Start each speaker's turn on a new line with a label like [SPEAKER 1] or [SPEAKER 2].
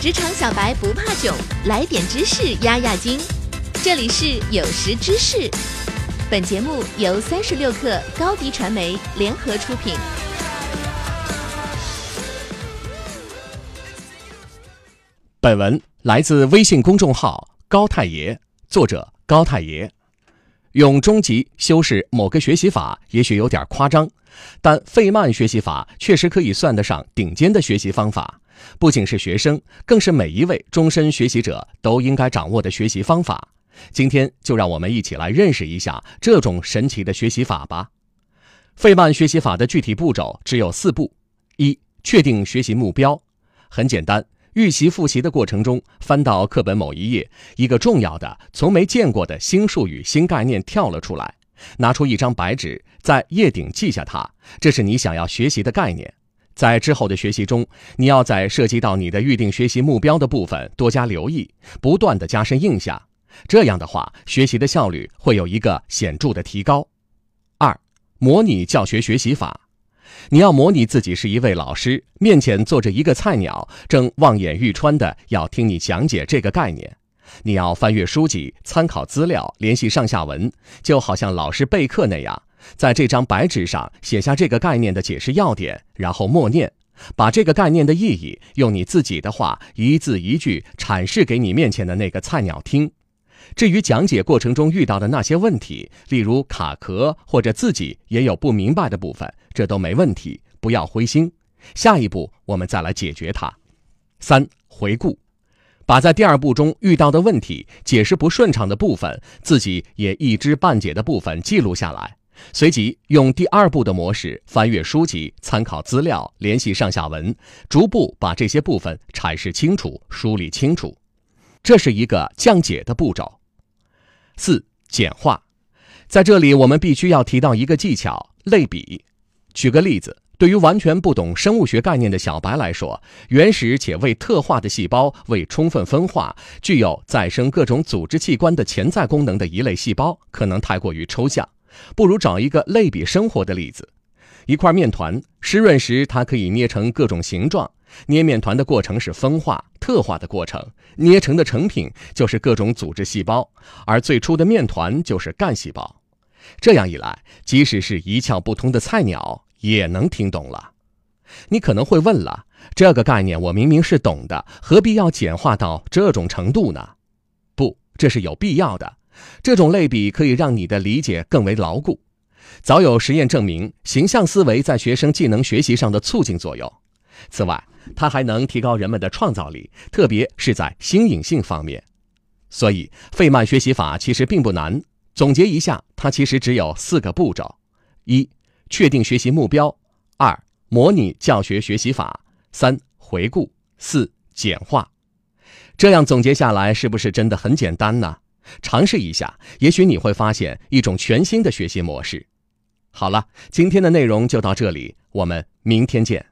[SPEAKER 1] 职场小白不怕囧，来点知识压压惊。这里是有识知识，本节目由三十六克高低传媒联合出品。
[SPEAKER 2] 本文来自微信公众号高太爷，作者高太爷。用中级修饰某个学习法，也许有点夸张，但费曼学习法确实可以算得上顶尖的学习方法，不仅是学生，更是每一位终身学习者都应该掌握的学习方法。今天就让我们一起来认识一下这种神奇的学习法吧。费曼学习法的具体步骤只有四步：一、确定学习目标，很简单。预习复习的过程中，翻到课本某一页，一个重要的、从没见过的新术语、新概念跳了出来。拿出一张白纸，在页顶记下它，这是你想要学习的概念。在之后的学习中，你要在涉及到你的预定学习目标的部分多加留意，不断的加深印象。这样的话，学习的效率会有一个显著的提高。二、模拟教学学习法。你要模拟自己是一位老师，面前坐着一个菜鸟，正望眼欲穿的要听你讲解这个概念。你要翻阅书籍、参考资料、联系上下文，就好像老师备课那样，在这张白纸上写下这个概念的解释要点，然后默念，把这个概念的意义用你自己的话一字一句阐释给你面前的那个菜鸟听。至于讲解过程中遇到的那些问题，例如卡壳或者自己也有不明白的部分，这都没问题，不要灰心。下一步我们再来解决它。三、回顾，把在第二步中遇到的问题、解释不顺畅的部分、自己也一知半解的部分记录下来，随即用第二步的模式翻阅书籍、参考资料、联系上下文，逐步把这些部分阐释清楚、梳理清楚。这是一个降解的步骤。四、简化，在这里我们必须要提到一个技巧——类比。举个例子，对于完全不懂生物学概念的小白来说，原始且未特化的细胞未充分分化、具有再生各种组织器官的潜在功能的一类细胞，可能太过于抽象。不如找一个类比生活的例子：一块面团湿润时，它可以捏成各种形状。捏面团的过程是分化、特化的过程，捏成的成品就是各种组织细胞，而最初的面团就是干细胞。这样一来，即使是一窍不通的菜鸟也能听懂了。你可能会问了，这个概念我明明是懂的，何必要简化到这种程度呢？不，这是有必要的。这种类比可以让你的理解更为牢固。早有实验证明，形象思维在学生技能学习上的促进作用。此外，它还能提高人们的创造力，特别是在新颖性方面。所以，费曼学习法其实并不难。总结一下，它其实只有四个步骤：一、确定学习目标；二、模拟教学学习法；三、回顾；四、简化。这样总结下来，是不是真的很简单呢？尝试一下，也许你会发现一种全新的学习模式。好了，今天的内容就到这里，我们明天见。